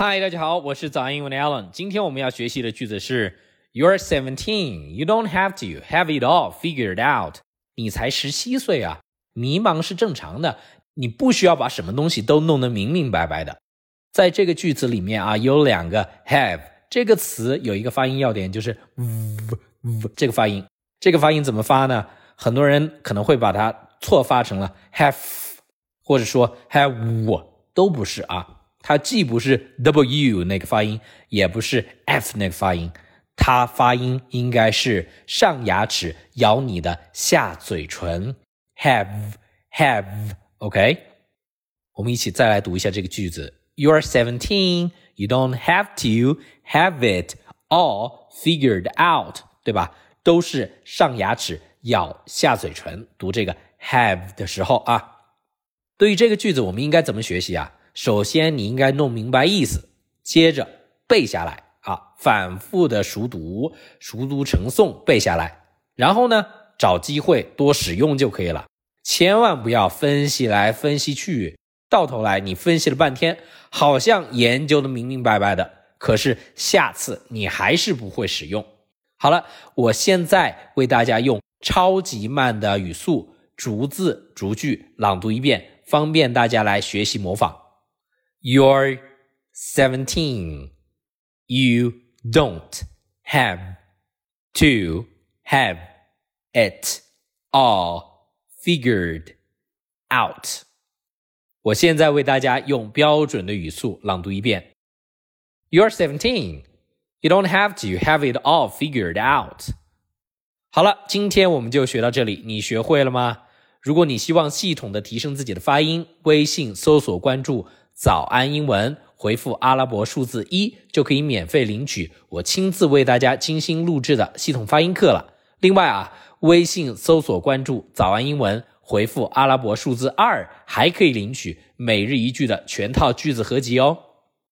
嗨，大家好，我是早安英文的 Alan。今天我们要学习的句子是 You're seventeen, you don't have to have it all figured out。你才十七岁啊，迷茫是正常的，你不需要把什么东西都弄得明明白白的。在这个句子里面啊，有两个 have 这个词有一个发音要点，就是 v v 这个发音。这个发音怎么发呢？很多人可能会把它错发成了 have，或者说 have，都不是啊。它既不是 w 那个发音，也不是 f 那个发音，它发音应该是上牙齿咬你的下嘴唇，have have OK。我们一起再来读一下这个句子：You are seventeen, you don't have to have it all figured out，对吧？都是上牙齿咬下嘴唇。读这个 have 的时候啊，对于这个句子，我们应该怎么学习啊？首先，你应该弄明白意思，接着背下来啊，反复的熟读，熟读成诵背下来，然后呢，找机会多使用就可以了。千万不要分析来分析去，到头来你分析了半天，好像研究的明明白白的，可是下次你还是不会使用。好了，我现在为大家用超级慢的语速，逐字逐句朗读一遍，方便大家来学习模仿。You're 17. You don't have to have it all figured out. 我现在为大家用标准的语速朗读一遍。You're seventeen. You don't have to have it all figured out. 好了，今天我们就学到这里，你学会了吗？如果你希望系统的提升自己的发音，微信搜索关注 早安英文，回复阿拉伯数字一就可以免费领取我亲自为大家精心录制的系统发音课了。另外啊，微信搜索关注早安英文，回复阿拉伯数字二还可以领取每日一句的全套句子合集哦。